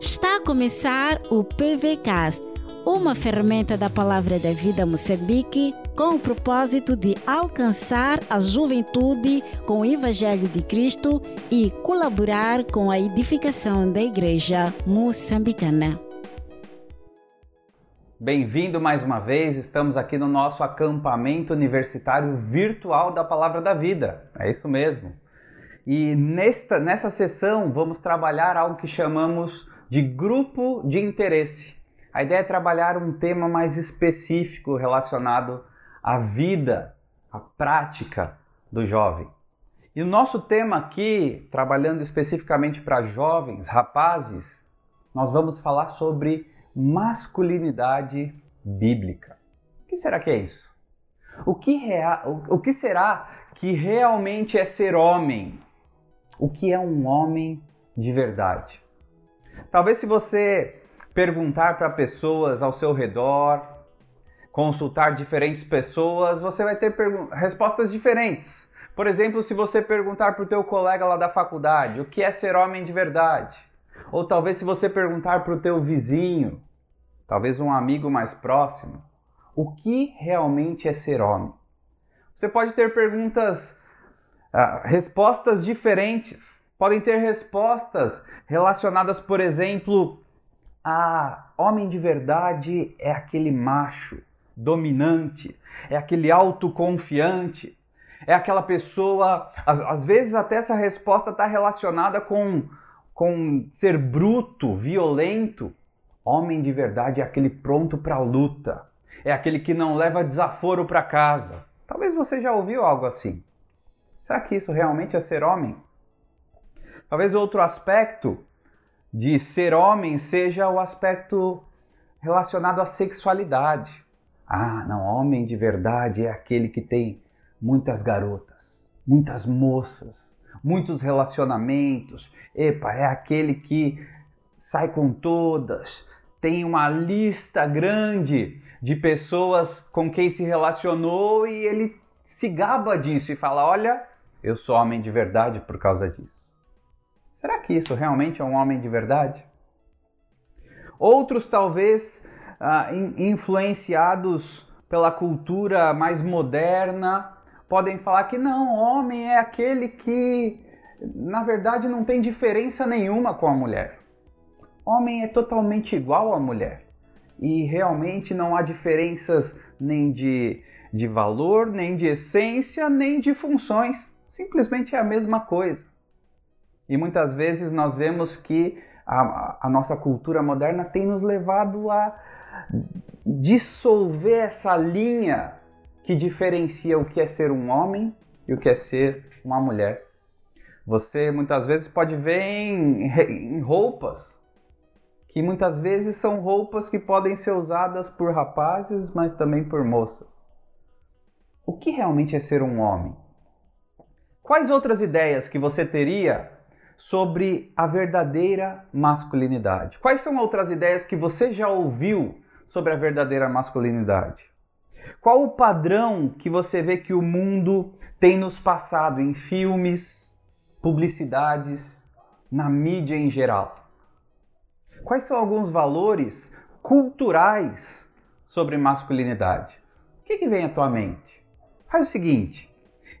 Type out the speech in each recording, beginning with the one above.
Está a começar o PVCast, uma ferramenta da Palavra da Vida Moçambique com o propósito de alcançar a juventude com o Evangelho de Cristo e colaborar com a edificação da Igreja moçambicana. Bem-vindo mais uma vez, estamos aqui no nosso acampamento universitário virtual da Palavra da Vida. É isso mesmo. E nesta, nessa sessão vamos trabalhar algo que chamamos de grupo de interesse. A ideia é trabalhar um tema mais específico relacionado à vida, à prática do jovem. E o nosso tema aqui, trabalhando especificamente para jovens, rapazes, nós vamos falar sobre masculinidade bíblica. O que será que é isso? O que, rea... o que será que realmente é ser homem? O que é um homem de verdade? Talvez se você perguntar para pessoas ao seu redor, consultar diferentes pessoas, você vai ter respostas diferentes. Por exemplo, se você perguntar para o teu colega lá da faculdade o que é ser homem de verdade, ou talvez se você perguntar para o teu vizinho, talvez um amigo mais próximo, o que realmente é ser homem? Você pode ter perguntas, uh, respostas diferentes podem ter respostas relacionadas, por exemplo, a homem de verdade é aquele macho dominante, é aquele autoconfiante, é aquela pessoa. Às, às vezes, até essa resposta está relacionada com, com ser bruto, violento. Homem de verdade é aquele pronto para a luta, é aquele que não leva desaforo para casa. Talvez você já ouviu algo assim. Será que isso realmente é ser homem? Talvez outro aspecto de ser homem seja o aspecto relacionado à sexualidade. Ah, não, homem de verdade é aquele que tem muitas garotas, muitas moças, muitos relacionamentos. Epa, é aquele que sai com todas, tem uma lista grande de pessoas com quem se relacionou e ele se gaba disso e fala: Olha, eu sou homem de verdade por causa disso. Será que isso realmente é um homem de verdade? Outros, talvez, ah, influenciados pela cultura mais moderna, podem falar que não, homem é aquele que, na verdade, não tem diferença nenhuma com a mulher. Homem é totalmente igual à mulher. E realmente não há diferenças nem de, de valor, nem de essência, nem de funções. Simplesmente é a mesma coisa. E muitas vezes nós vemos que a, a nossa cultura moderna tem nos levado a dissolver essa linha que diferencia o que é ser um homem e o que é ser uma mulher. Você muitas vezes pode ver em, em, roupas, que muitas vezes são roupas que podem ser usadas por rapazes, mas também por moças. O que realmente é ser um homem? Quais outras ideias que você teria sobre a verdadeira masculinidade. Quais são outras ideias que você já ouviu sobre a verdadeira masculinidade? Qual o padrão que você vê que o mundo tem nos passado em filmes, publicidades, na mídia em geral? Quais são alguns valores culturais sobre masculinidade? O que, que vem à tua mente? Faz o seguinte: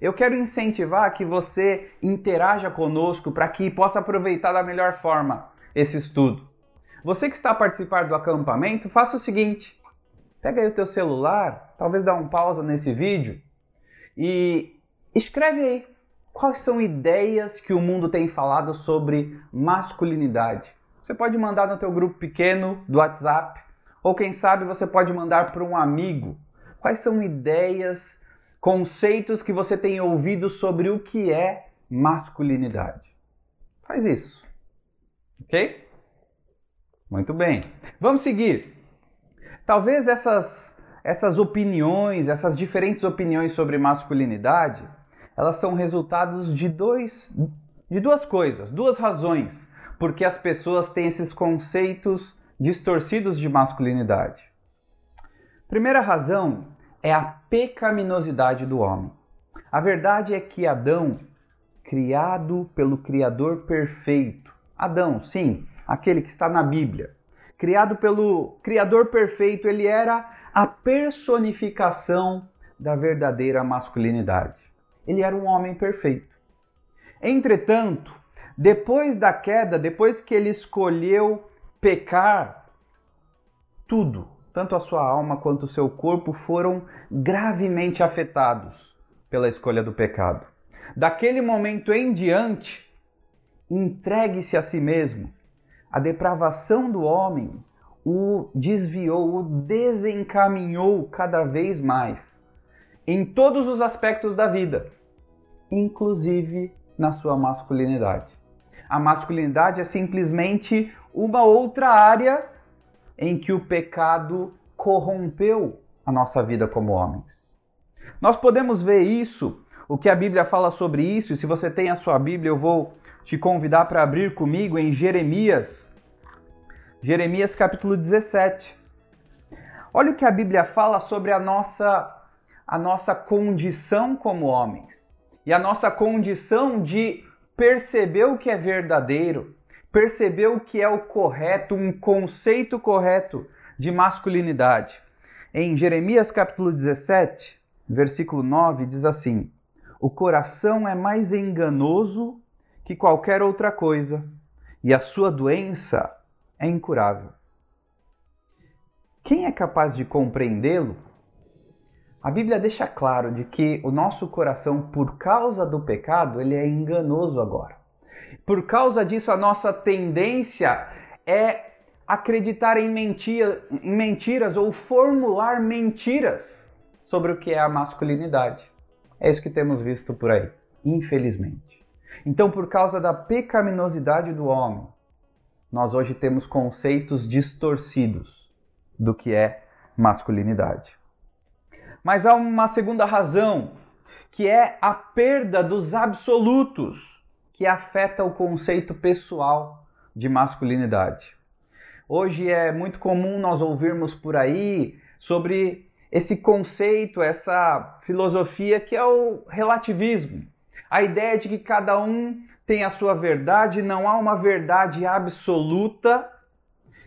eu quero incentivar que você interaja conosco para que possa aproveitar da melhor forma esse estudo. Você que está a participar do acampamento, faça o seguinte: pega aí o teu celular, talvez dá um pausa nesse vídeo e escreve aí quais são ideias que o mundo tem falado sobre masculinidade. Você pode mandar no teu grupo pequeno do WhatsApp, ou quem sabe você pode mandar para um amigo. Quais são ideias conceitos que você tem ouvido sobre o que é masculinidade. Faz isso. Ok? Muito bem. Vamos seguir. Talvez essas, essas opiniões, essas diferentes opiniões sobre masculinidade, elas são resultados de, dois, de duas coisas, duas razões porque as pessoas têm esses conceitos distorcidos de masculinidade. Primeira razão é a pecaminosidade do homem. A verdade é que Adão criado pelo Criador perfeito. Adão, sim, aquele que está na Bíblia. Criado pelo Criador perfeito, ele era a personificação da verdadeira masculinidade. Ele era um homem perfeito. Entretanto, depois da queda, depois que ele escolheu pecar, tudo, tanto a sua alma quanto o seu corpo, foram gravemente afetados pela escolha do pecado. Daquele momento em diante, entregue-se a si mesmo. A depravação do homem o desviou, o desencaminhou cada vez mais em todos os aspectos da vida, inclusive na sua masculinidade. A masculinidade é simplesmente uma outra área em que o pecado corrompeu a nossa vida como homens. Nós podemos ver isso, o que a Bíblia fala sobre isso, e se você tem a sua Bíblia, eu vou te convidar para abrir comigo em Jeremias, Jeremias capítulo 17. Olha o que a Bíblia fala sobre a nossa a nossa condição como homens e a nossa condição de perceber o que é verdadeiro, perceber o que é o correto, um conceito correto de masculinidade. Em Jeremias capítulo 17, versículo 9, diz assim: O coração é mais enganoso que qualquer outra coisa, e a sua doença é incurável. Quem é capaz de compreendê-lo a Bíblia deixa claro de que o nosso coração, por causa do pecado, ele é enganoso agora. Por causa disso, a nossa tendência é acreditar em, mentira, em mentiras ou formular mentiras sobre o que é a masculinidade. É isso que temos visto por aí, infelizmente. Então, por causa da pecaminosidade do homem, nós hoje temos conceitos distorcidos do que é masculinidade. Mas há uma segunda razão, que é a perda dos absolutos, que afeta o conceito pessoal de masculinidade. Hoje é muito comum nós ouvirmos por aí sobre esse conceito, essa filosofia que é o relativismo. A ideia de que cada um tem a sua verdade, não há uma verdade absoluta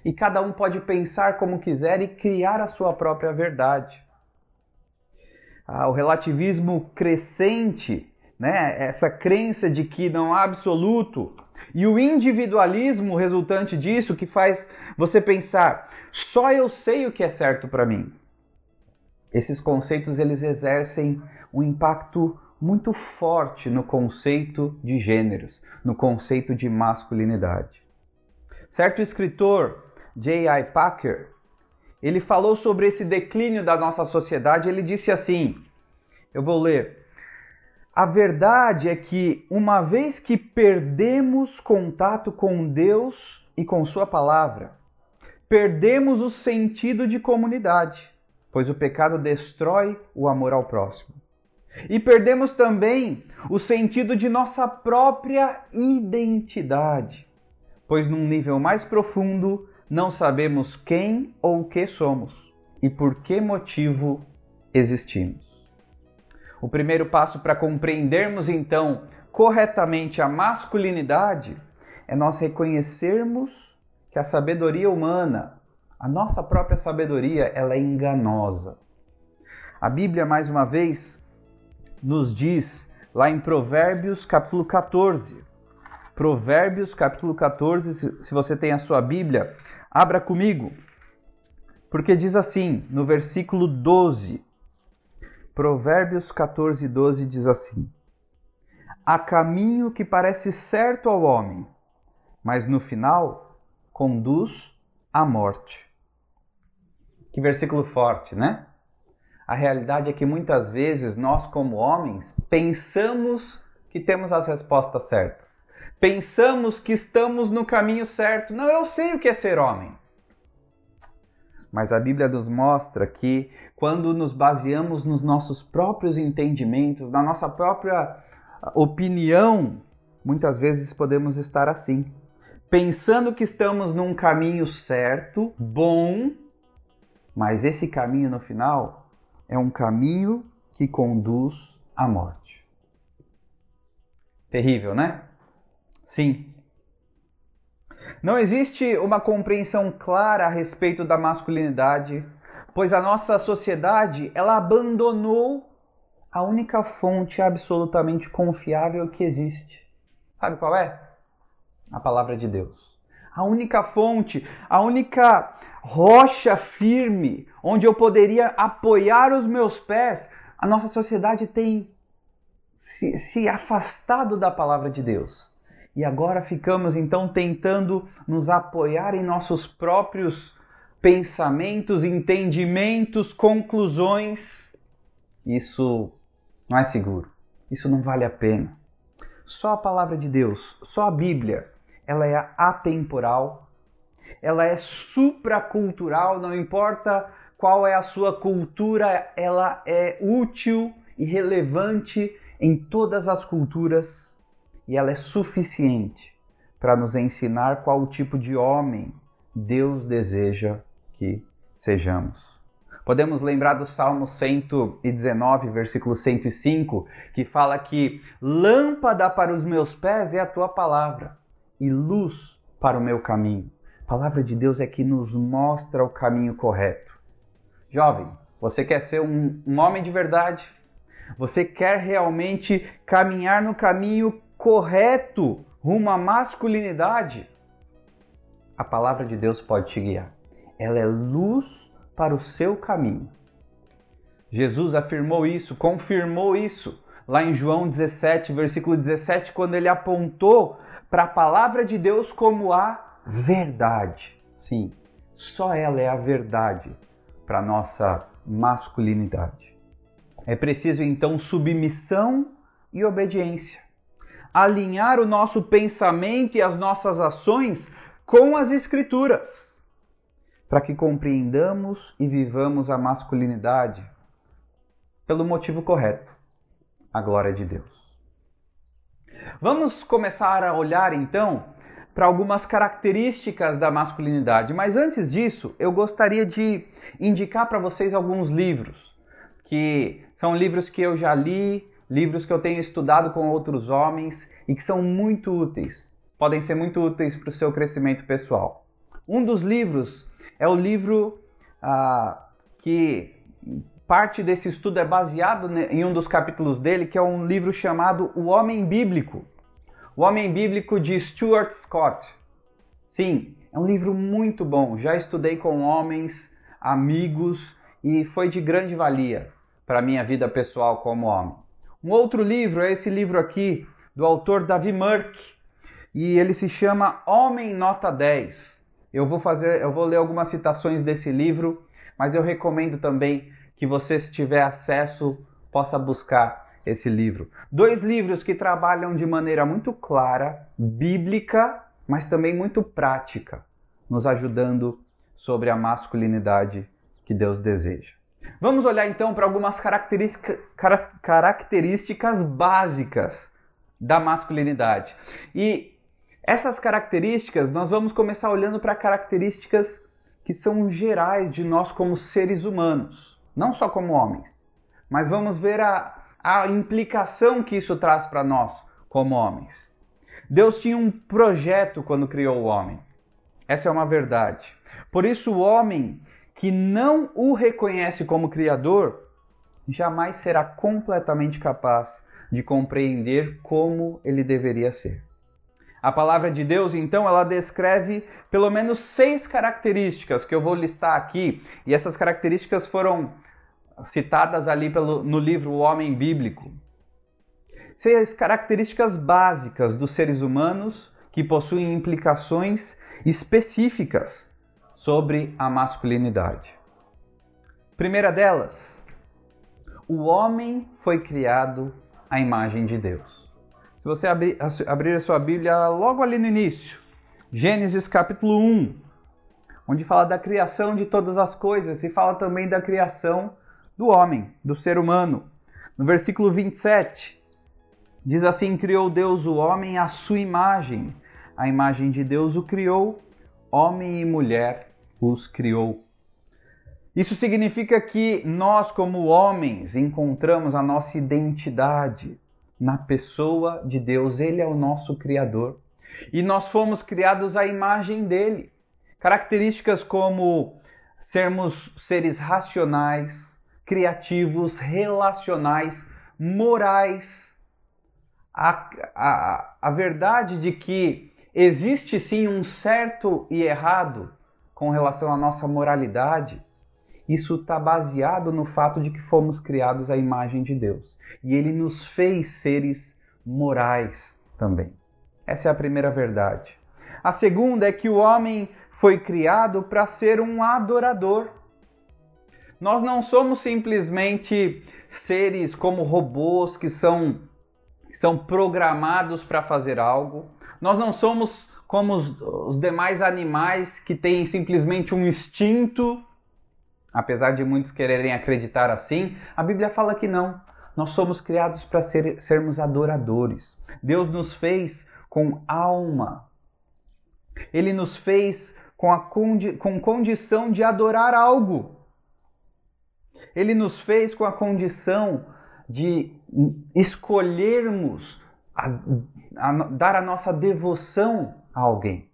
e cada um pode pensar como quiser e criar a sua própria verdade ah, o relativismo crescente, né? essa crença de que não há absoluto, e o individualismo resultante disso que faz você pensar, só eu sei o que é certo para mim. Esses conceitos eles exercem um impacto muito forte no conceito de gêneros, no conceito de masculinidade. Certo escritor, J.I. Packer, ele falou sobre esse declínio da nossa sociedade. Ele disse assim: eu vou ler. A verdade é que, uma vez que perdemos contato com Deus e com Sua palavra, perdemos o sentido de comunidade, pois o pecado destrói o amor ao próximo. E perdemos também o sentido de nossa própria identidade, pois num nível mais profundo não sabemos quem ou o que somos e por que motivo existimos. O primeiro passo para compreendermos então corretamente a masculinidade é nós reconhecermos que a sabedoria humana, a nossa própria sabedoria, ela é enganosa. A Bíblia mais uma vez nos diz lá em Provérbios capítulo 14. Provérbios capítulo 14, se você tem a sua Bíblia, Abra comigo, porque diz assim no versículo 12, Provérbios 14, 12 diz assim: Há caminho que parece certo ao homem, mas no final conduz à morte. Que versículo forte, né? A realidade é que muitas vezes nós, como homens, pensamos que temos as respostas certas pensamos que estamos no caminho certo. Não, eu sei o que é ser homem. Mas a Bíblia nos mostra que quando nos baseamos nos nossos próprios entendimentos, na nossa própria opinião, muitas vezes podemos estar assim, pensando que estamos num caminho certo, bom, mas esse caminho no final é um caminho que conduz à morte. Terrível, né? Sim. Não existe uma compreensão clara a respeito da masculinidade, pois a nossa sociedade ela abandonou a única fonte absolutamente confiável que existe. Sabe qual é? A palavra de Deus. A única fonte, a única rocha firme onde eu poderia apoiar os meus pés. A nossa sociedade tem se, se afastado da palavra de Deus. E agora ficamos então tentando nos apoiar em nossos próprios pensamentos, entendimentos, conclusões. Isso não é seguro. Isso não vale a pena. Só a palavra de Deus, só a Bíblia, ela é atemporal, ela é supracultural, não importa qual é a sua cultura, ela é útil e relevante em todas as culturas e ela é suficiente para nos ensinar qual tipo de homem Deus deseja que sejamos. Podemos lembrar do Salmo 119, versículo 105, que fala que lâmpada para os meus pés é a tua palavra e luz para o meu caminho. A palavra de Deus é que nos mostra o caminho correto. Jovem, você quer ser um, um homem de verdade? Você quer realmente caminhar no caminho correto rumo à masculinidade, a palavra de Deus pode te guiar. Ela é luz para o seu caminho. Jesus afirmou isso, confirmou isso lá em João 17, versículo 17, quando ele apontou para a palavra de Deus como a verdade. Sim, só ela é a verdade para nossa masculinidade. É preciso então submissão e obediência alinhar o nosso pensamento e as nossas ações com as Escrituras, para que compreendamos e vivamos a masculinidade pelo motivo correto a glória de Deus. Vamos começar a olhar então para algumas características da masculinidade, mas antes disso, eu gostaria de indicar para vocês alguns livros que são livros que eu já li, livros que eu tenho estudado com outros homens e que são muito úteis, podem ser muito úteis para o seu crescimento pessoal. Um dos livros é o livro ah, que parte desse estudo é baseado em um dos capítulos dele, que é um livro chamado O Homem Bíblico. O Homem Bíblico de Stuart Scott. Sim, é um livro muito bom. Já estudei com homens, amigos e foi de grande valia para minha vida pessoal como homem. Um outro livro é esse livro aqui, do autor Davi Murk, e ele se chama Homem Nota 10. Eu vou fazer, eu vou ler algumas citações desse livro, mas eu recomendo também que você, se tiver acesso, possa buscar esse livro. Dois livros que trabalham de maneira muito clara, bíblica, mas também muito prática, nos ajudando sobre a masculinidade que Deus deseja. Vamos olhar então para algumas característica, características básicas da masculinidade. E essas características, nós vamos começar olhando para características que são gerais de nós como seres humanos, não só como homens, mas vamos ver a, a implicação que isso traz para nós como homens. Deus tinha um projeto quando criou o homem. Essa é uma verdade. Por isso, o homem que não o reconhece como Criador, jamais será completamente capaz de compreender como ele deveria ser. A palavra de Deus, então, ela descreve pelo menos seis características que eu vou listar aqui, e essas características foram citadas ali pelo, no livro O Homem Bíblico. Seis características básicas dos seres humanos que possuem implicações específicas sobre a masculinidade. Primeira delas, o homem foi criado à imagem de Deus. Se você abrir, abrir a sua Bíblia logo ali no início, Gênesis capítulo 1, onde fala da criação de todas as coisas e fala também da criação do homem, do ser humano. No versículo 27, diz assim: Criou Deus o homem à sua imagem, a imagem de Deus o criou, homem e mulher os criou. Isso significa que nós, como homens, encontramos a nossa identidade, na pessoa de Deus. Ele é o nosso Criador. E nós fomos criados à imagem dele. Características como sermos seres racionais, criativos, relacionais, morais. A, a, a verdade de que existe sim um certo e errado com relação à nossa moralidade, isso está baseado no fato de que fomos criados à imagem de Deus. E ele nos fez seres morais também. Essa é a primeira verdade. A segunda é que o homem foi criado para ser um adorador. Nós não somos simplesmente seres como robôs que são, que são programados para fazer algo. Nós não somos como os, os demais animais que têm simplesmente um instinto, apesar de muitos quererem acreditar assim. A Bíblia fala que não. Nós somos criados para ser, sermos adoradores. Deus nos fez com alma. Ele nos fez com, a condi com condição de adorar algo. Ele nos fez com a condição de escolhermos a, a, dar a nossa devoção a alguém.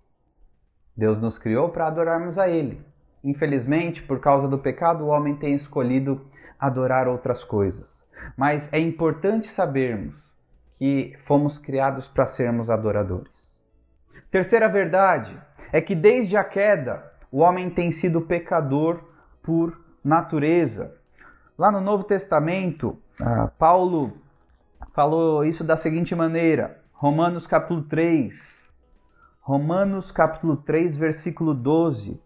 Deus nos criou para adorarmos a Ele. Infelizmente, por causa do pecado, o homem tem escolhido adorar outras coisas. Mas é importante sabermos que fomos criados para sermos adoradores. Terceira verdade é que desde a queda o homem tem sido pecador por natureza. Lá no Novo Testamento, ah, Paulo falou isso da seguinte maneira: Romanos capítulo 3, Romanos capítulo 3, versículo 12.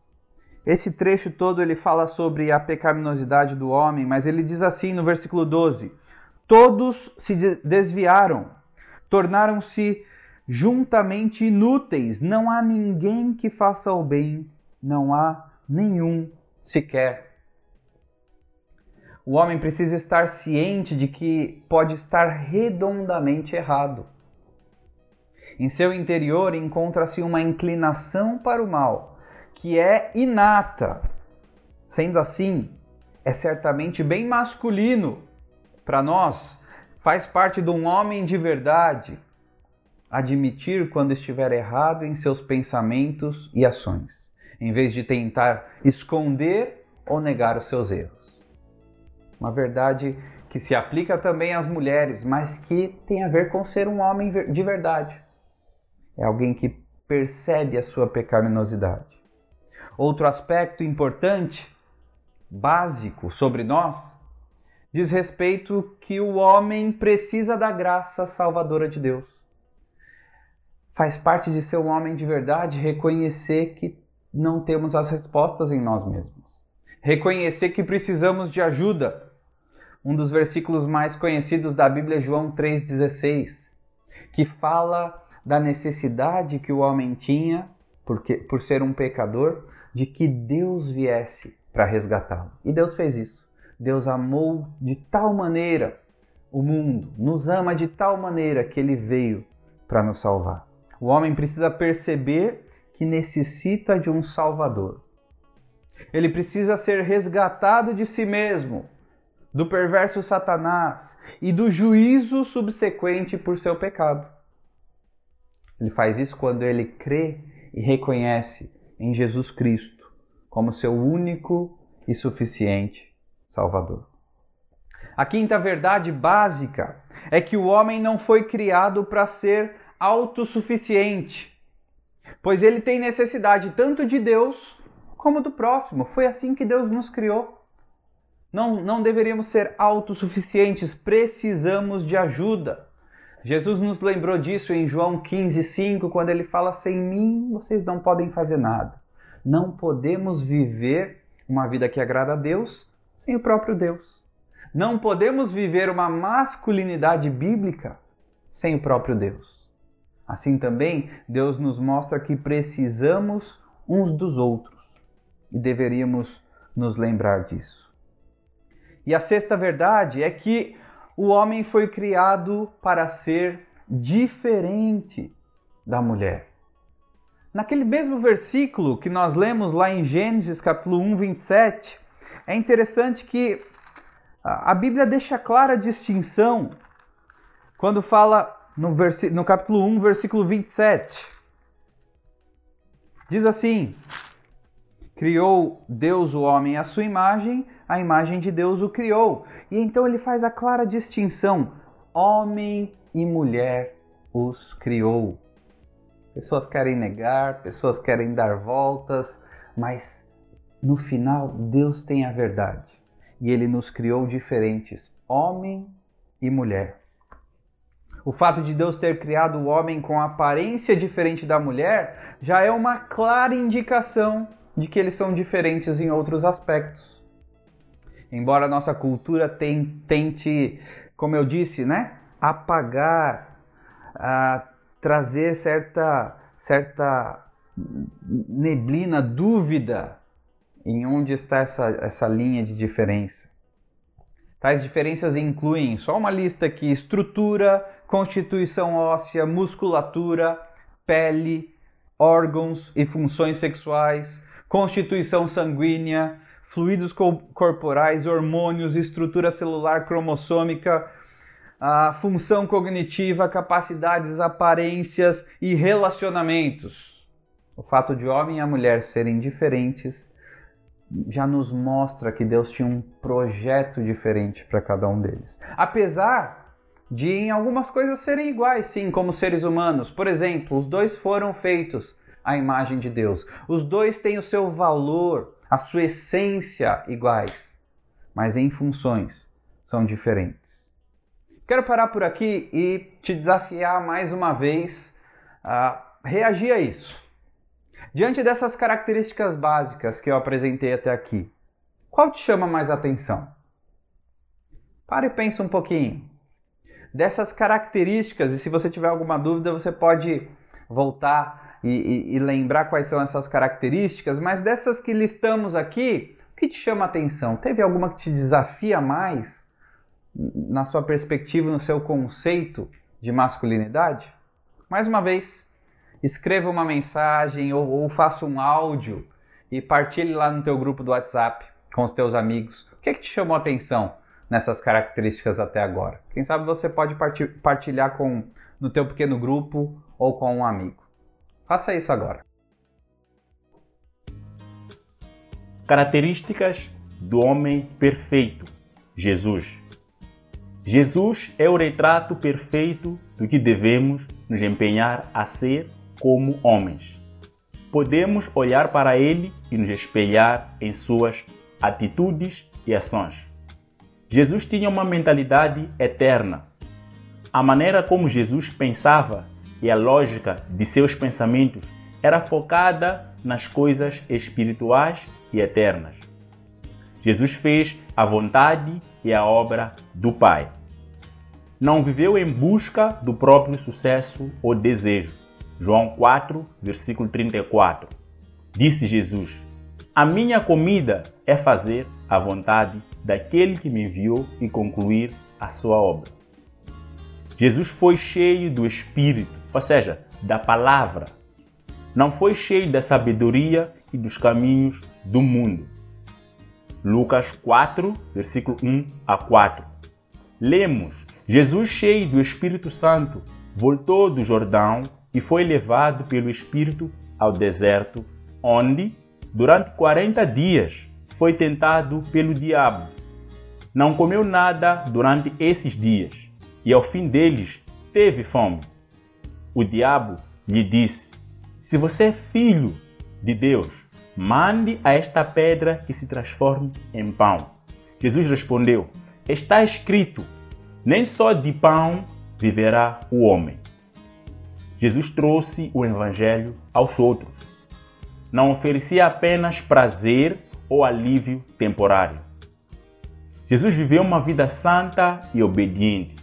Esse trecho todo ele fala sobre a pecaminosidade do homem, mas ele diz assim no versículo 12: Todos se desviaram, tornaram-se juntamente inúteis. Não há ninguém que faça o bem, não há nenhum sequer. O homem precisa estar ciente de que pode estar redondamente errado. Em seu interior encontra-se uma inclinação para o mal, que é inata. Sendo assim, é certamente bem masculino para nós, faz parte de um homem de verdade admitir quando estiver errado em seus pensamentos e ações, em vez de tentar esconder ou negar os seus erros. Uma verdade que se aplica também às mulheres, mas que tem a ver com ser um homem de verdade. É alguém que percebe a sua pecaminosidade. Outro aspecto importante, básico sobre nós, diz respeito que o homem precisa da graça salvadora de Deus. Faz parte de ser um homem de verdade reconhecer que não temos as respostas em nós mesmos. Reconhecer que precisamos de ajuda. Um dos versículos mais conhecidos da Bíblia é João 3,16, que fala da necessidade que o homem tinha, porque, por ser um pecador, de que Deus viesse para resgatá-lo. E Deus fez isso. Deus amou de tal maneira o mundo, nos ama de tal maneira que ele veio para nos salvar. O homem precisa perceber que necessita de um Salvador. Ele precisa ser resgatado de si mesmo, do perverso Satanás e do juízo subsequente por seu pecado. Ele faz isso quando ele crê e reconhece em Jesus Cristo como seu único e suficiente Salvador. A quinta verdade básica é que o homem não foi criado para ser autossuficiente, pois ele tem necessidade tanto de Deus como do próximo. Foi assim que Deus nos criou. Não, não deveríamos ser autossuficientes, precisamos de ajuda. Jesus nos lembrou disso em João 15,5, quando ele fala: Sem mim vocês não podem fazer nada. Não podemos viver uma vida que agrada a Deus sem o próprio Deus. Não podemos viver uma masculinidade bíblica sem o próprio Deus. Assim também, Deus nos mostra que precisamos uns dos outros e deveríamos nos lembrar disso. E a sexta verdade é que o homem foi criado para ser diferente da mulher. Naquele mesmo versículo que nós lemos lá em Gênesis capítulo 1, 27, é interessante que a Bíblia deixa clara a distinção quando fala no, no capítulo 1, versículo 27. Diz assim: Criou Deus o homem à sua imagem, a imagem de Deus o criou. E então ele faz a clara distinção: homem e mulher os criou. Pessoas querem negar, pessoas querem dar voltas, mas no final Deus tem a verdade. E ele nos criou diferentes, homem e mulher. O fato de Deus ter criado o homem com aparência diferente da mulher já é uma clara indicação de que eles são diferentes em outros aspectos. Embora a nossa cultura tente, como eu disse, né, apagar, trazer certa, certa neblina, dúvida em onde está essa, essa linha de diferença. Tais diferenças incluem, só uma lista aqui, estrutura, constituição óssea, musculatura, pele, órgãos e funções sexuais, constituição sanguínea, fluidos corporais, hormônios, estrutura celular cromossômica, a função cognitiva, capacidades, aparências e relacionamentos. O fato de homem e mulher serem diferentes já nos mostra que Deus tinha um projeto diferente para cada um deles. Apesar de em algumas coisas serem iguais, sim, como seres humanos. Por exemplo, os dois foram feitos à imagem de Deus. Os dois têm o seu valor, a sua essência iguais, mas em funções são diferentes. Quero parar por aqui e te desafiar mais uma vez a reagir a isso. Diante dessas características básicas que eu apresentei até aqui, qual te chama mais atenção? Pare e pensa um pouquinho. Dessas características, e se você tiver alguma dúvida, você pode voltar e, e, e lembrar quais são essas características, mas dessas que listamos aqui, o que te chama atenção? Teve alguma que te desafia mais na sua perspectiva, no seu conceito de masculinidade? Mais uma vez, escreva uma mensagem ou, ou faça um áudio e partilhe lá no teu grupo do WhatsApp com os teus amigos. O que, é que te chamou a atenção nessas características até agora? Quem sabe você pode partilhar com no teu pequeno grupo ou com um amigo. Faça isso agora. Características do homem perfeito, Jesus. Jesus é o retrato perfeito do que devemos nos empenhar a ser como homens. Podemos olhar para ele e nos espelhar em suas atitudes e ações. Jesus tinha uma mentalidade eterna. A maneira como Jesus pensava e a lógica de seus pensamentos era focada nas coisas espirituais e eternas. Jesus fez a vontade e a obra do Pai. Não viveu em busca do próprio sucesso ou desejo João 4, versículo 34. Disse Jesus: A minha comida é fazer a vontade daquele que me enviou e concluir a sua obra. Jesus foi cheio do Espírito, ou seja, da palavra. Não foi cheio da sabedoria e dos caminhos do mundo. Lucas 4, versículo 1 a 4. Lemos: Jesus, cheio do Espírito Santo, voltou do Jordão e foi levado pelo Espírito ao deserto, onde, durante 40 dias, foi tentado pelo diabo. Não comeu nada durante esses dias e, ao fim deles, teve fome. O diabo lhe disse: Se você é filho de Deus, mande a esta pedra que se transforme em pão. Jesus respondeu: Está escrito: Nem só de pão viverá o homem. Jesus trouxe o Evangelho aos outros. Não oferecia apenas prazer ou alívio temporário. Jesus viveu uma vida santa e obediente.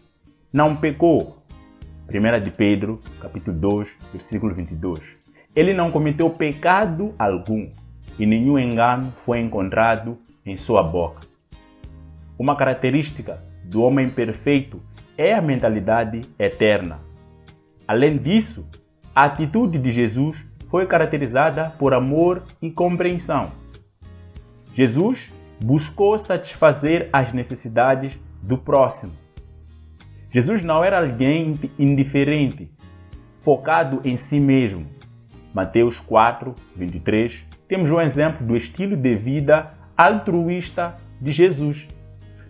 Não pecou. 1 de Pedro, capítulo 2, versículo 22. Ele não cometeu pecado algum e nenhum engano foi encontrado em sua boca. Uma característica do homem perfeito é a mentalidade eterna Além disso, a atitude de Jesus foi caracterizada por amor e compreensão. Jesus buscou satisfazer as necessidades do próximo. Jesus não era alguém indiferente, focado em si mesmo. Mateus 4, 23, temos um exemplo do estilo de vida altruísta de Jesus.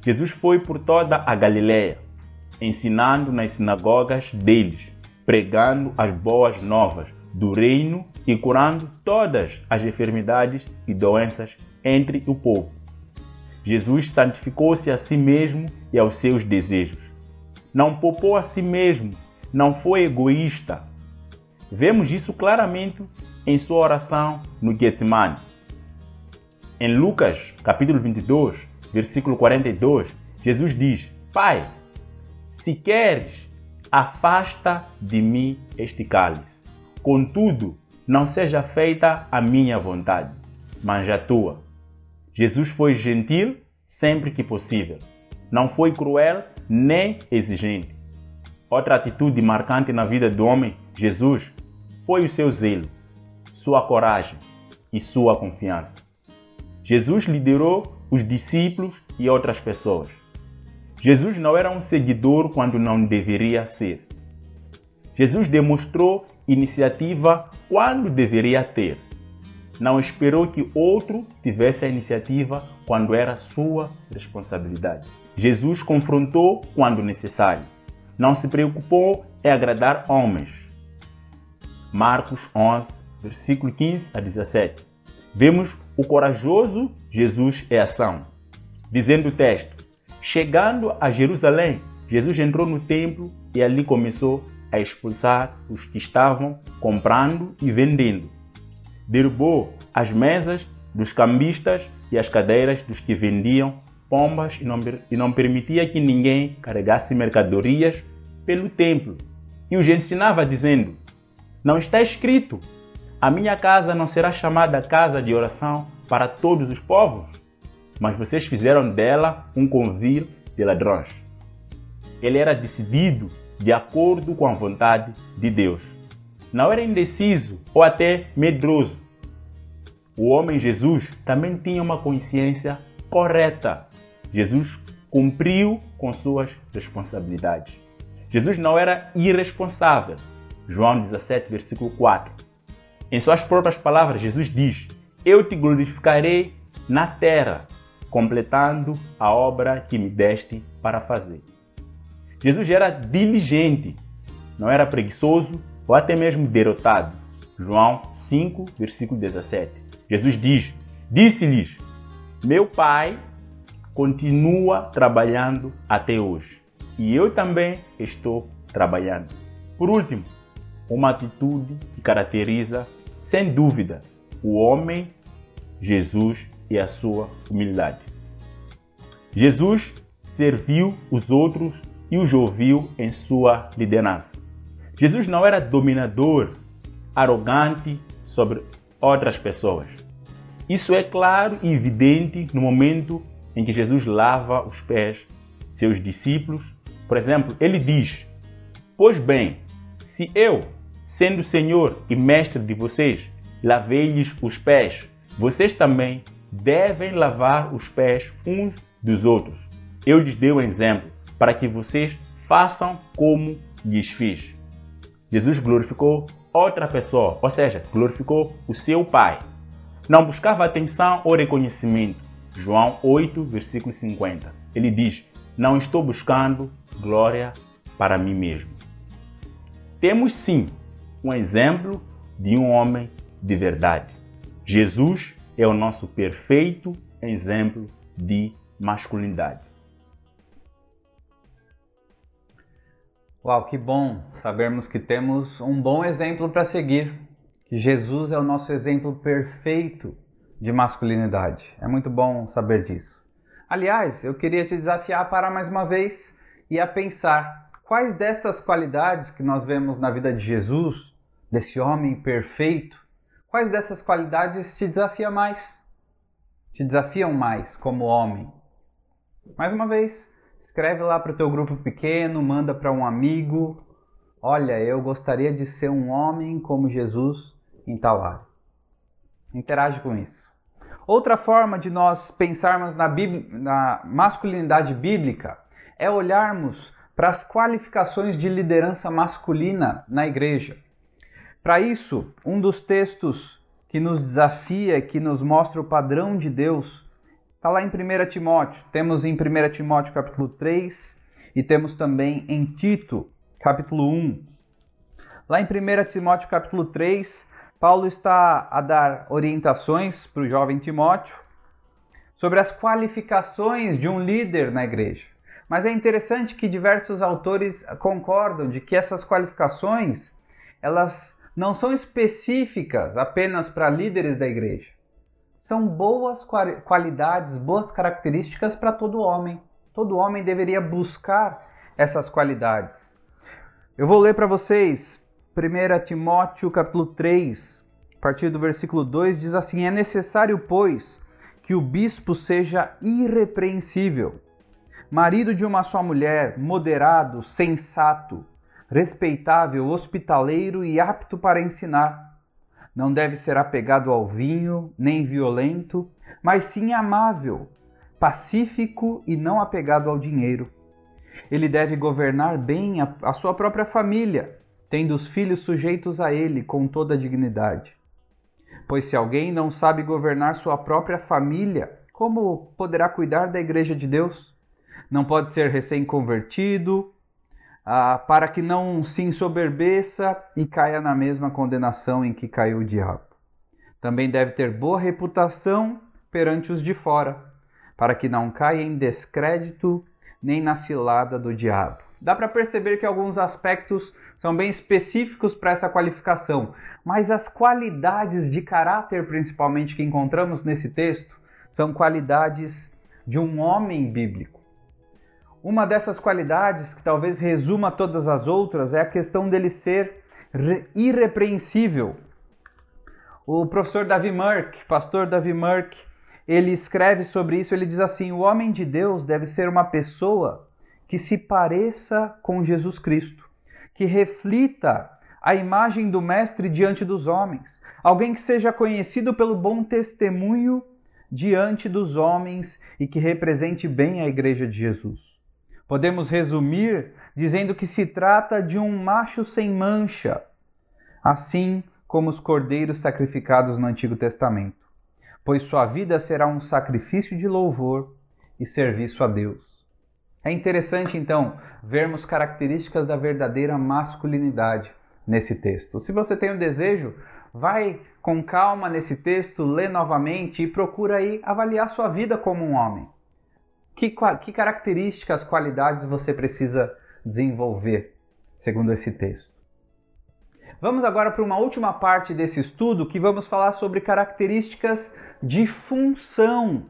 Jesus foi por toda a Galiléia, ensinando nas sinagogas deles, pregando as boas novas do reino e curando todas as enfermidades e doenças entre o povo. Jesus santificou-se a si mesmo e aos seus desejos. Não poupou a si mesmo, não foi egoísta. Vemos isso claramente em sua oração no Getsemane. Em Lucas, capítulo 22, versículo 42, Jesus diz: Pai, se queres, afasta de mim este cálice. Contudo, não seja feita a minha vontade, mas a tua. Jesus foi gentil sempre que possível. Não foi cruel nem exigente. Outra atitude marcante na vida do homem, Jesus, foi o seu zelo, sua coragem e sua confiança. Jesus liderou os discípulos e outras pessoas. Jesus não era um seguidor quando não deveria ser. Jesus demonstrou iniciativa quando deveria ter não esperou que outro tivesse a iniciativa quando era sua responsabilidade. Jesus confrontou quando necessário. Não se preocupou em agradar homens. Marcos 11, versículo 15 a 17. Vemos o corajoso Jesus em ação. Dizendo o texto: Chegando a Jerusalém, Jesus entrou no templo e ali começou a expulsar os que estavam comprando e vendendo derrubou as mesas dos cambistas e as cadeiras dos que vendiam pombas e não, e não permitia que ninguém carregasse mercadorias pelo templo. E os ensinava dizendo: Não está escrito, a minha casa não será chamada casa de oração para todos os povos, mas vocês fizeram dela um convívio de ladrões. Ele era decidido de acordo com a vontade de Deus. Não era indeciso ou até medroso, o homem Jesus também tinha uma consciência correta. Jesus cumpriu com suas responsabilidades. Jesus não era irresponsável. João 17, versículo 4. Em suas próprias palavras, Jesus diz: Eu te glorificarei na terra, completando a obra que me deste para fazer. Jesus era diligente, não era preguiçoso ou até mesmo derrotado. João 5, versículo 17. Jesus diz: Disse-lhes: Meu pai continua trabalhando até hoje e eu também estou trabalhando. Por último, uma atitude que caracteriza, sem dúvida, o homem, Jesus e a sua humildade. Jesus serviu os outros e os ouviu em sua liderança. Jesus não era dominador, arrogante sobre outras pessoas. Isso é claro e evidente no momento em que Jesus lava os pés de seus discípulos. Por exemplo, ele diz: Pois bem, se eu, sendo Senhor e Mestre de vocês, lavei-lhes os pés, vocês também devem lavar os pés uns dos outros. Eu lhes dei um exemplo para que vocês façam como lhes fiz. Jesus glorificou outra pessoa, ou seja, glorificou o seu Pai. Não buscava atenção ou reconhecimento. João 8, versículo 50. Ele diz: Não estou buscando glória para mim mesmo. Temos sim um exemplo de um homem de verdade. Jesus é o nosso perfeito exemplo de masculinidade. Uau, que bom sabermos que temos um bom exemplo para seguir, que Jesus é o nosso exemplo perfeito de masculinidade. É muito bom saber disso. Aliás, eu queria te desafiar para mais uma vez e a pensar quais destas qualidades que nós vemos na vida de Jesus, desse homem perfeito, quais dessas qualidades te desafia mais? Te desafiam mais como homem? Mais uma vez, Escreve lá para o teu grupo pequeno, manda para um amigo. Olha, eu gostaria de ser um homem como Jesus em tal área. Interage com isso. Outra forma de nós pensarmos na, na masculinidade bíblica é olharmos para as qualificações de liderança masculina na igreja. Para isso, um dos textos que nos desafia, que nos mostra o padrão de Deus, está lá em 1 Timóteo. Temos em 1 Timóteo capítulo 3 e temos também em Tito capítulo 1. Lá em 1 Timóteo capítulo 3, Paulo está a dar orientações para o jovem Timóteo sobre as qualificações de um líder na igreja. Mas é interessante que diversos autores concordam de que essas qualificações elas não são específicas apenas para líderes da igreja. São boas qualidades, boas características para todo homem. Todo homem deveria buscar essas qualidades. Eu vou ler para vocês 1 Timóteo capítulo 3, a partir do versículo 2 diz assim: É necessário, pois, que o bispo seja irrepreensível, marido de uma só mulher, moderado, sensato, respeitável, hospitaleiro e apto para ensinar. Não deve ser apegado ao vinho, nem violento, mas sim amável, pacífico e não apegado ao dinheiro. Ele deve governar bem a, a sua própria família, tendo os filhos sujeitos a ele com toda a dignidade. Pois se alguém não sabe governar sua própria família, como poderá cuidar da igreja de Deus? Não pode ser recém-convertido, ah, para que não se ensoberbeça e caia na mesma condenação em que caiu o diabo. Também deve ter boa reputação perante os de fora, para que não caia em descrédito nem na cilada do diabo. Dá para perceber que alguns aspectos são bem específicos para essa qualificação, mas as qualidades de caráter, principalmente, que encontramos nesse texto, são qualidades de um homem bíblico. Uma dessas qualidades, que talvez resuma todas as outras, é a questão dele ser irrepreensível. O professor Davi Merck, pastor Davi Merck, ele escreve sobre isso, ele diz assim: "O homem de Deus deve ser uma pessoa que se pareça com Jesus Cristo, que reflita a imagem do mestre diante dos homens, alguém que seja conhecido pelo bom testemunho diante dos homens e que represente bem a igreja de Jesus. Podemos resumir dizendo que se trata de um macho sem mancha, assim como os cordeiros sacrificados no Antigo Testamento, pois sua vida será um sacrifício de louvor e serviço a Deus. É interessante então vermos características da verdadeira masculinidade nesse texto. Se você tem o um desejo, vai com calma nesse texto, lê novamente e procura aí avaliar sua vida como um homem. Que, que características, qualidades você precisa desenvolver, segundo esse texto? Vamos agora para uma última parte desse estudo que vamos falar sobre características de função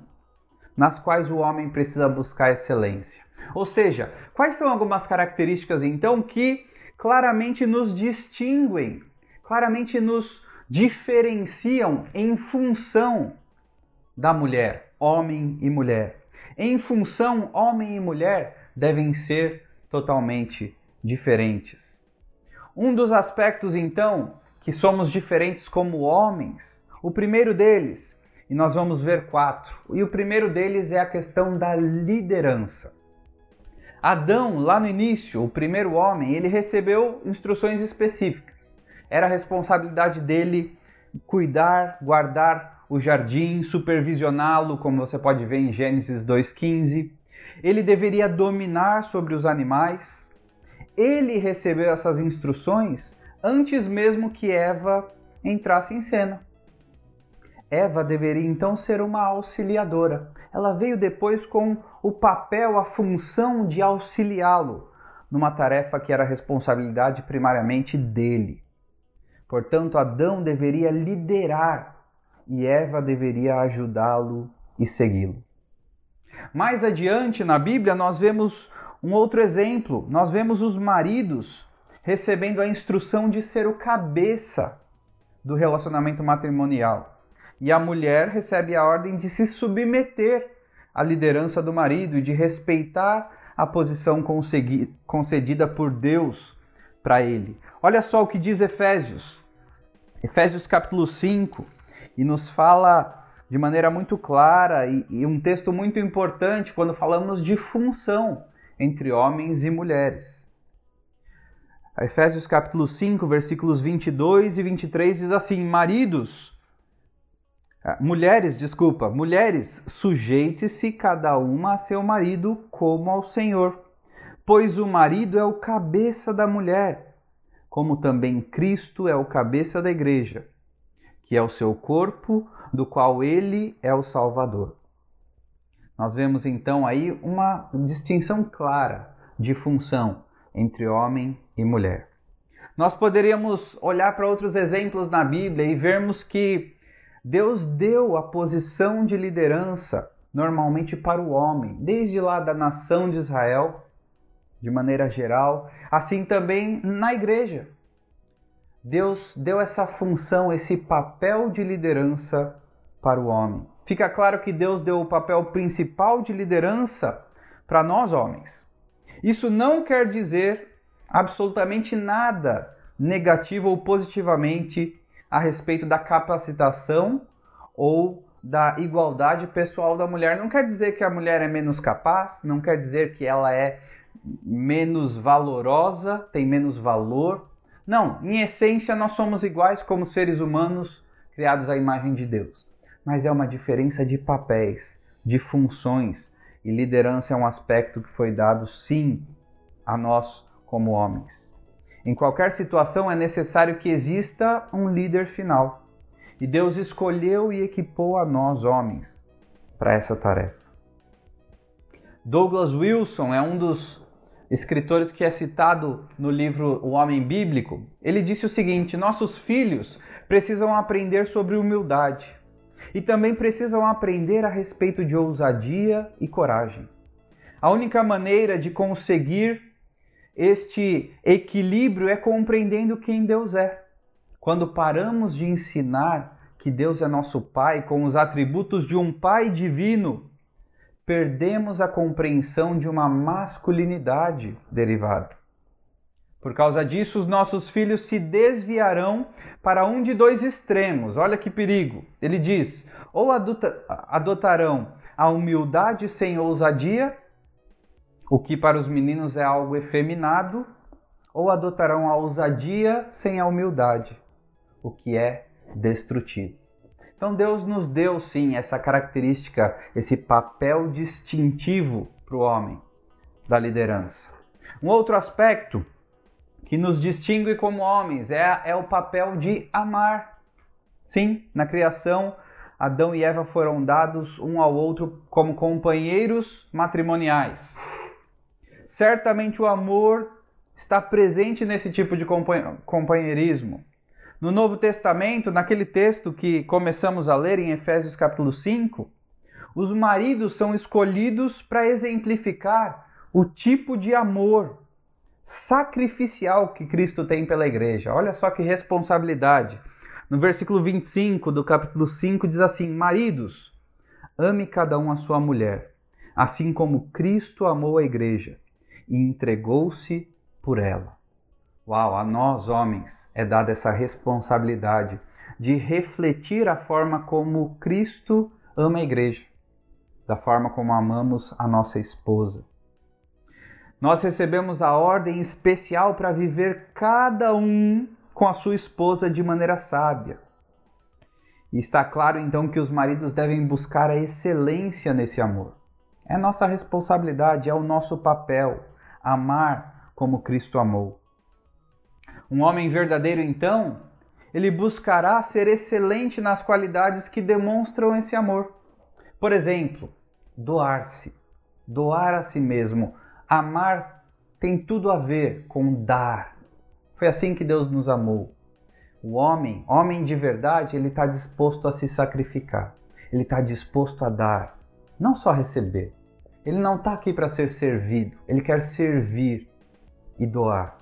nas quais o homem precisa buscar excelência. Ou seja, quais são algumas características então que claramente nos distinguem, claramente nos diferenciam em função da mulher, homem e mulher? em função homem e mulher devem ser totalmente diferentes. Um dos aspectos, então, que somos diferentes como homens, o primeiro deles, e nós vamos ver quatro, e o primeiro deles é a questão da liderança. Adão, lá no início, o primeiro homem, ele recebeu instruções específicas. Era a responsabilidade dele cuidar, guardar o jardim, supervisioná-lo, como você pode ver em Gênesis 2,15. Ele deveria dominar sobre os animais. Ele recebeu essas instruções antes mesmo que Eva entrasse em cena. Eva deveria então ser uma auxiliadora. Ela veio depois com o papel, a função de auxiliá-lo numa tarefa que era responsabilidade primariamente dele. Portanto, Adão deveria liderar e Eva deveria ajudá-lo e segui-lo. Mais adiante na Bíblia, nós vemos um outro exemplo. Nós vemos os maridos recebendo a instrução de ser o cabeça do relacionamento matrimonial. E a mulher recebe a ordem de se submeter à liderança do marido e de respeitar a posição concedida por Deus para ele. Olha só o que diz Efésios. Efésios capítulo 5, e nos fala de maneira muito clara e, e um texto muito importante quando falamos de função. entre homens e mulheres. Efésios capítulo 5, versículos 22 e 23 diz assim: Maridos, mulheres, desculpa, mulheres, sujeite-se cada uma a seu marido como ao Senhor, pois o marido é o cabeça da mulher, como também Cristo é o cabeça da igreja, que é o seu corpo, do qual ele é o Salvador. Nós vemos então aí uma distinção clara de função entre homem e mulher. Nós poderíamos olhar para outros exemplos na Bíblia e vermos que Deus deu a posição de liderança normalmente para o homem, desde lá da nação de Israel, de maneira geral, assim também na igreja. Deus deu essa função, esse papel de liderança para o homem. Fica claro que Deus deu o papel principal de liderança para nós homens. Isso não quer dizer absolutamente nada negativo ou positivamente a respeito da capacitação ou da igualdade pessoal da mulher. Não quer dizer que a mulher é menos capaz, não quer dizer que ela é menos valorosa, tem menos valor. Não, em essência nós somos iguais como seres humanos criados à imagem de Deus. Mas é uma diferença de papéis, de funções, e liderança é um aspecto que foi dado sim a nós como homens. Em qualquer situação é necessário que exista um líder final. E Deus escolheu e equipou a nós, homens, para essa tarefa. Douglas Wilson é um dos escritores que é citado no livro O Homem Bíblico. Ele disse o seguinte: Nossos filhos precisam aprender sobre humildade e também precisam aprender a respeito de ousadia e coragem. A única maneira de conseguir este equilíbrio é compreendendo quem Deus é. Quando paramos de ensinar que Deus é nosso Pai com os atributos de um Pai divino, perdemos a compreensão de uma masculinidade derivada. Por causa disso, os nossos filhos se desviarão para um de dois extremos. Olha que perigo. Ele diz: ou adotarão a humildade sem ousadia, o que para os meninos é algo efeminado, ou adotarão a ousadia sem a humildade, o que é destrutivo. Então Deus nos deu sim essa característica, esse papel distintivo para o homem da liderança. Um outro aspecto que nos distingue como homens é, é o papel de amar. Sim, na criação, Adão e Eva foram dados um ao outro como companheiros matrimoniais. Certamente o amor está presente nesse tipo de companheirismo. No Novo Testamento, naquele texto que começamos a ler em Efésios capítulo 5, os maridos são escolhidos para exemplificar o tipo de amor sacrificial que Cristo tem pela igreja. Olha só que responsabilidade. No versículo 25 do capítulo 5 diz assim: Maridos, ame cada um a sua mulher, assim como Cristo amou a igreja e entregou-se por ela. Uau, a nós homens é dada essa responsabilidade de refletir a forma como Cristo ama a igreja, da forma como amamos a nossa esposa. Nós recebemos a ordem especial para viver cada um com a sua esposa de maneira sábia. E está claro então que os maridos devem buscar a excelência nesse amor. É nossa responsabilidade, é o nosso papel amar como Cristo amou. Um homem verdadeiro, então, ele buscará ser excelente nas qualidades que demonstram esse amor. Por exemplo, doar-se, doar a si mesmo. Amar tem tudo a ver com dar. Foi assim que Deus nos amou. O homem, homem de verdade, ele está disposto a se sacrificar. Ele está disposto a dar, não só receber. Ele não está aqui para ser servido, ele quer servir e doar.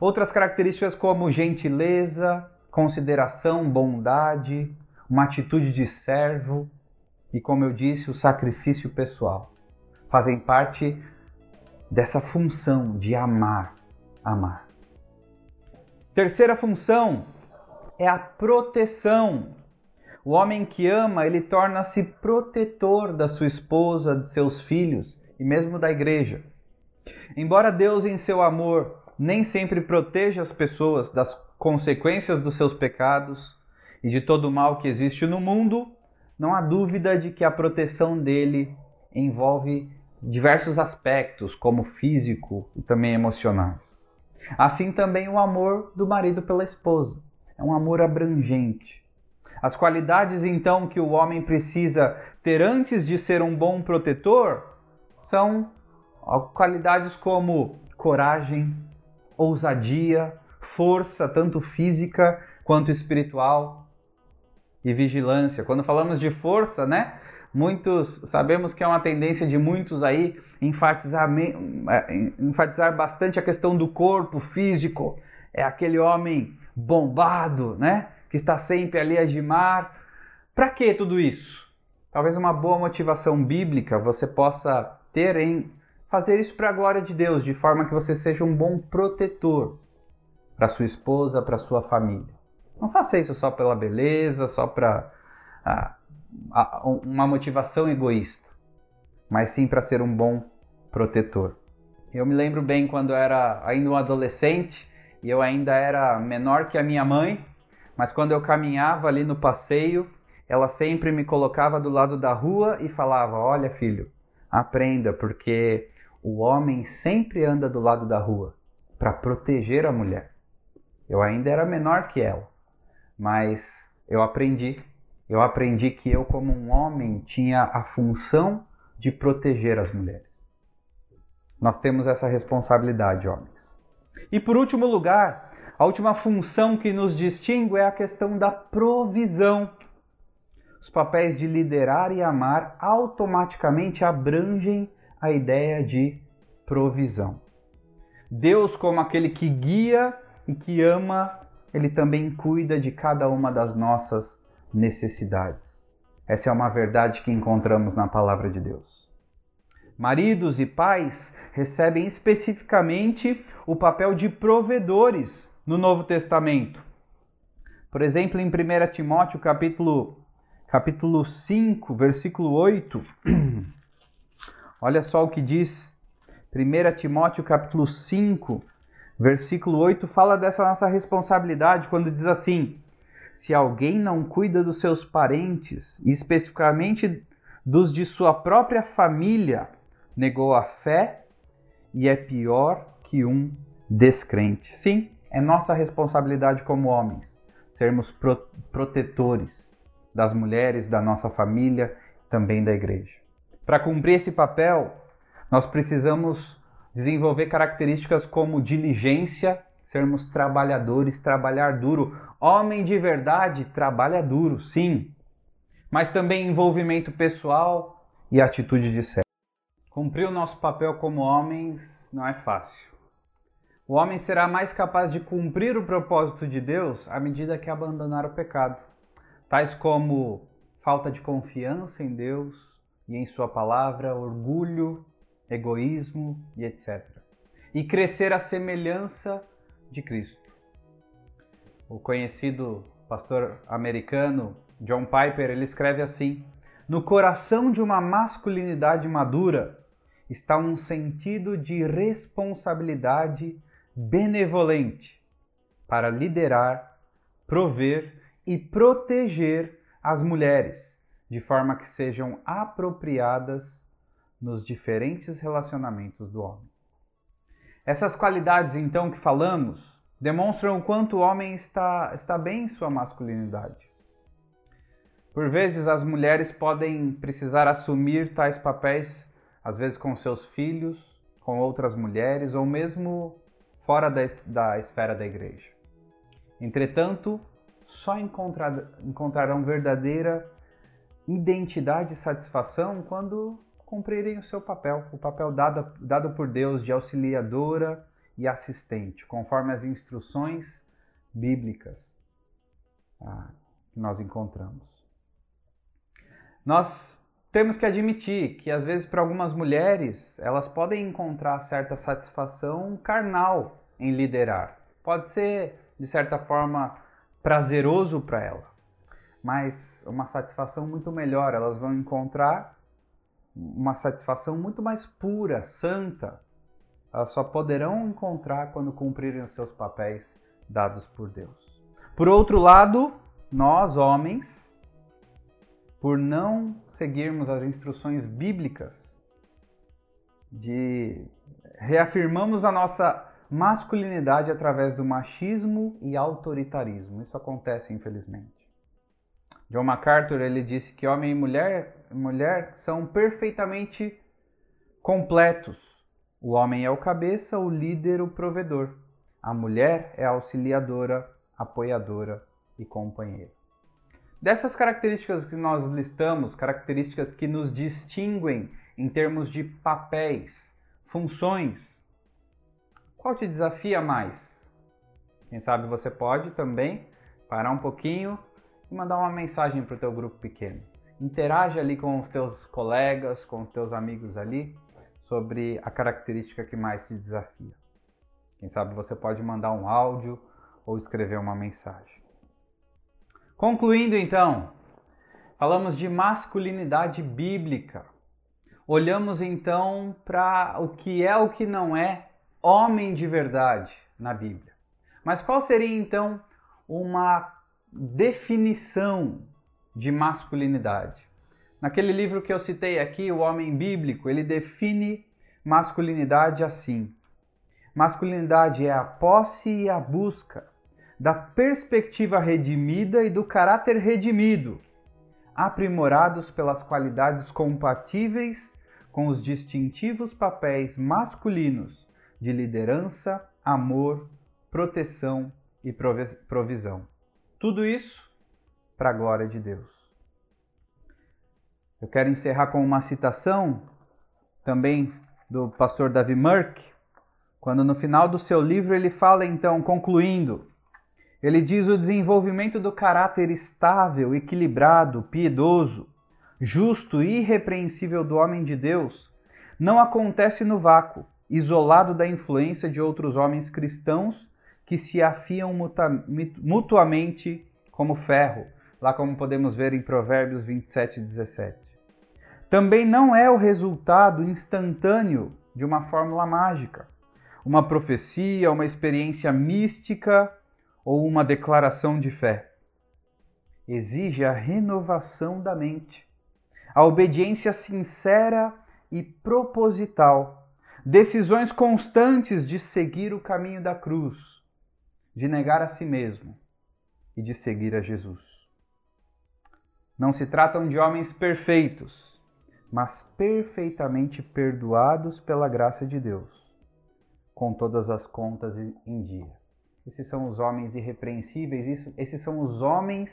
Outras características como gentileza, consideração, bondade, uma atitude de servo e, como eu disse, o sacrifício pessoal fazem parte dessa função de amar, amar. Terceira função é a proteção. O homem que ama, ele torna-se protetor da sua esposa, de seus filhos e mesmo da igreja. Embora Deus, em seu amor, nem sempre proteja as pessoas das consequências dos seus pecados e de todo o mal que existe no mundo, não há dúvida de que a proteção dele envolve diversos aspectos, como físico e também emocionais. Assim também o amor do marido pela esposa. É um amor abrangente. As qualidades então que o homem precisa ter antes de ser um bom protetor são qualidades como coragem, ousadia, força, tanto física quanto espiritual, e vigilância. Quando falamos de força, né? Muitos sabemos que é uma tendência de muitos aí enfatizar, é, enfatizar bastante a questão do corpo físico. É aquele homem bombado, né? Que está sempre ali a gimar. Para que tudo isso? Talvez uma boa motivação bíblica você possa ter em fazer isso para a glória de Deus, de forma que você seja um bom protetor para sua esposa, para sua família. Não faça isso só pela beleza, só para ah, uma motivação egoísta, mas sim para ser um bom protetor. Eu me lembro bem quando eu era ainda um adolescente e eu ainda era menor que a minha mãe, mas quando eu caminhava ali no passeio, ela sempre me colocava do lado da rua e falava: Olha, filho, aprenda, porque o homem sempre anda do lado da rua para proteger a mulher. Eu ainda era menor que ela, mas eu aprendi. Eu aprendi que eu, como um homem, tinha a função de proteger as mulheres. Nós temos essa responsabilidade, homens. E por último lugar, a última função que nos distingue é a questão da provisão. Os papéis de liderar e amar automaticamente abrangem a ideia de provisão. Deus, como aquele que guia e que ama, ele também cuida de cada uma das nossas necessidades. Essa é uma verdade que encontramos na palavra de Deus. Maridos e pais recebem especificamente o papel de provedores no Novo Testamento. Por exemplo, em 1 Timóteo capítulo, capítulo 5, versículo 8, olha só o que diz 1 Timóteo capítulo 5, Versículo 8 fala dessa nossa responsabilidade quando diz assim: Se alguém não cuida dos seus parentes, especificamente dos de sua própria família, negou a fé e é pior que um descrente. Sim, é nossa responsabilidade como homens sermos pro protetores das mulheres, da nossa família, também da igreja. Para cumprir esse papel, nós precisamos desenvolver características como diligência, sermos trabalhadores, trabalhar duro. Homem de verdade trabalha duro, sim, mas também envolvimento pessoal e atitude de sério. Cumprir o nosso papel como homens não é fácil. O homem será mais capaz de cumprir o propósito de Deus à medida que abandonar o pecado, tais como falta de confiança em Deus e em Sua palavra, orgulho, egoísmo e etc. E crescer à semelhança de Cristo. O conhecido pastor americano John Piper ele escreve assim: No coração de uma masculinidade madura está um sentido de responsabilidade benevolente para liderar, prover e proteger as mulheres, de forma que sejam apropriadas nos diferentes relacionamentos do homem. Essas qualidades, então, que falamos, demonstram o quanto o homem está, está bem em sua masculinidade. Por vezes, as mulheres podem precisar assumir tais papéis, às vezes com seus filhos, com outras mulheres ou mesmo fora da, da esfera da igreja. Entretanto, só encontrar, encontrarão verdadeira identidade e satisfação quando cumprirem o seu papel, o papel dado, dado por Deus de auxiliadora e assistente, conforme as instruções bíblicas ah, que nós encontramos. Nós temos que admitir que às vezes para algumas mulheres elas podem encontrar certa satisfação carnal em liderar. Pode ser de certa forma prazeroso para ela, mas uma satisfação muito melhor elas vão encontrar uma satisfação muito mais pura, santa, elas só poderão encontrar quando cumprirem os seus papéis dados por Deus. Por outro lado, nós, homens, por não seguirmos as instruções bíblicas, de reafirmamos a nossa masculinidade através do machismo e autoritarismo. Isso acontece, infelizmente. John MacArthur ele disse que homem e mulher, mulher são perfeitamente completos. O homem é o cabeça, o líder, o provedor. A mulher é auxiliadora, apoiadora e companheira. Dessas características que nós listamos, características que nos distinguem em termos de papéis, funções, qual te desafia mais? Quem sabe você pode também parar um pouquinho e mandar uma mensagem para o teu grupo pequeno. Interage ali com os teus colegas, com os teus amigos ali sobre a característica que mais te desafia. Quem sabe você pode mandar um áudio ou escrever uma mensagem. Concluindo então, falamos de masculinidade bíblica. Olhamos então para o que é o que não é homem de verdade na Bíblia. Mas qual seria então uma definição de masculinidade? Naquele livro que eu citei aqui, O Homem Bíblico, ele define masculinidade assim: masculinidade é a posse e a busca da perspectiva redimida e do caráter redimido, aprimorados pelas qualidades compatíveis com os distintivos papéis masculinos de liderança, amor, proteção e provisão. Tudo isso para a glória de Deus. Eu quero encerrar com uma citação também do pastor Davi Merck, quando no final do seu livro ele fala então, concluindo, ele diz o desenvolvimento do caráter estável, equilibrado, piedoso, justo e irrepreensível do homem de Deus não acontece no vácuo, isolado da influência de outros homens cristãos que se afiam mutuamente como ferro, lá como podemos ver em Provérbios 27 e 17. Também não é o resultado instantâneo de uma fórmula mágica, uma profecia, uma experiência mística ou uma declaração de fé. Exige a renovação da mente, a obediência sincera e proposital, decisões constantes de seguir o caminho da cruz, de negar a si mesmo e de seguir a Jesus. Não se tratam de homens perfeitos, mas perfeitamente perdoados pela graça de Deus, com todas as contas em dia. Esses são os homens irrepreensíveis, esses são os homens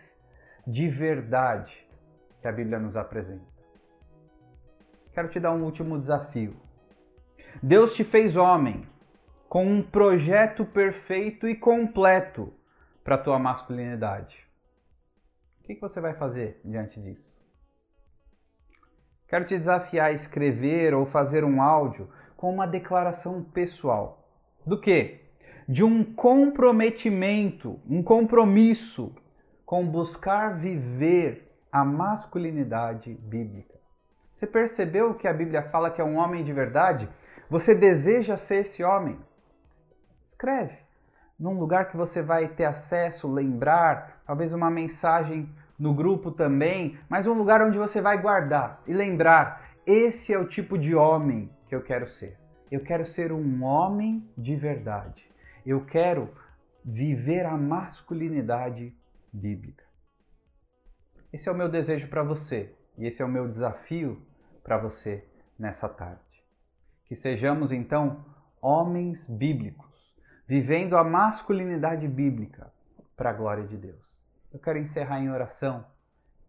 de verdade que a Bíblia nos apresenta. Quero te dar um último desafio. Deus te fez homem com um projeto perfeito e completo para a tua masculinidade. O que você vai fazer diante disso? Quero te desafiar a escrever ou fazer um áudio com uma declaração pessoal. Do que? De um comprometimento, um compromisso com buscar viver a masculinidade bíblica. Você percebeu que a Bíblia fala que é um homem de verdade? Você deseja ser esse homem? Escreve num lugar que você vai ter acesso, lembrar, talvez uma mensagem no grupo também, mas um lugar onde você vai guardar e lembrar: esse é o tipo de homem que eu quero ser. Eu quero ser um homem de verdade. Eu quero viver a masculinidade bíblica. Esse é o meu desejo para você e esse é o meu desafio para você nessa tarde. Que sejamos então homens bíblicos, vivendo a masculinidade bíblica para a glória de Deus. Eu quero encerrar em oração.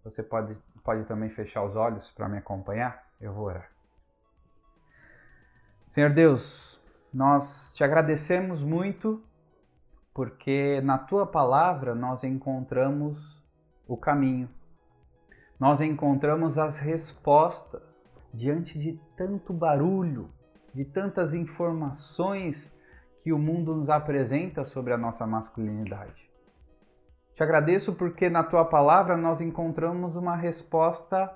Você pode, pode também fechar os olhos para me acompanhar? Eu vou orar. Senhor Deus, nós te agradecemos muito porque na tua palavra nós encontramos o caminho. Nós encontramos as respostas diante de tanto barulho, de tantas informações que o mundo nos apresenta sobre a nossa masculinidade. Te agradeço porque na tua palavra nós encontramos uma resposta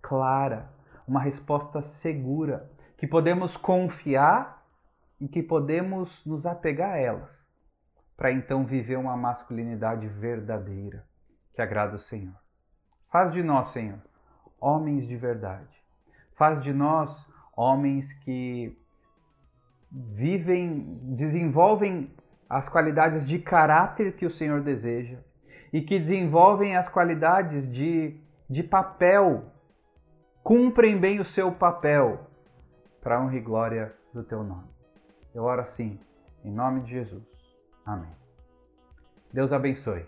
clara, uma resposta segura, que podemos confiar e que podemos nos apegar a elas, para então viver uma masculinidade verdadeira que agrada o Senhor. Faz de nós, Senhor, homens de verdade. Faz de nós homens que vivem, desenvolvem as qualidades de caráter que o Senhor deseja e que desenvolvem as qualidades de, de papel, cumprem bem o seu papel para honra e glória do teu nome. Eu oro assim, em nome de Jesus. Amém. Deus abençoe.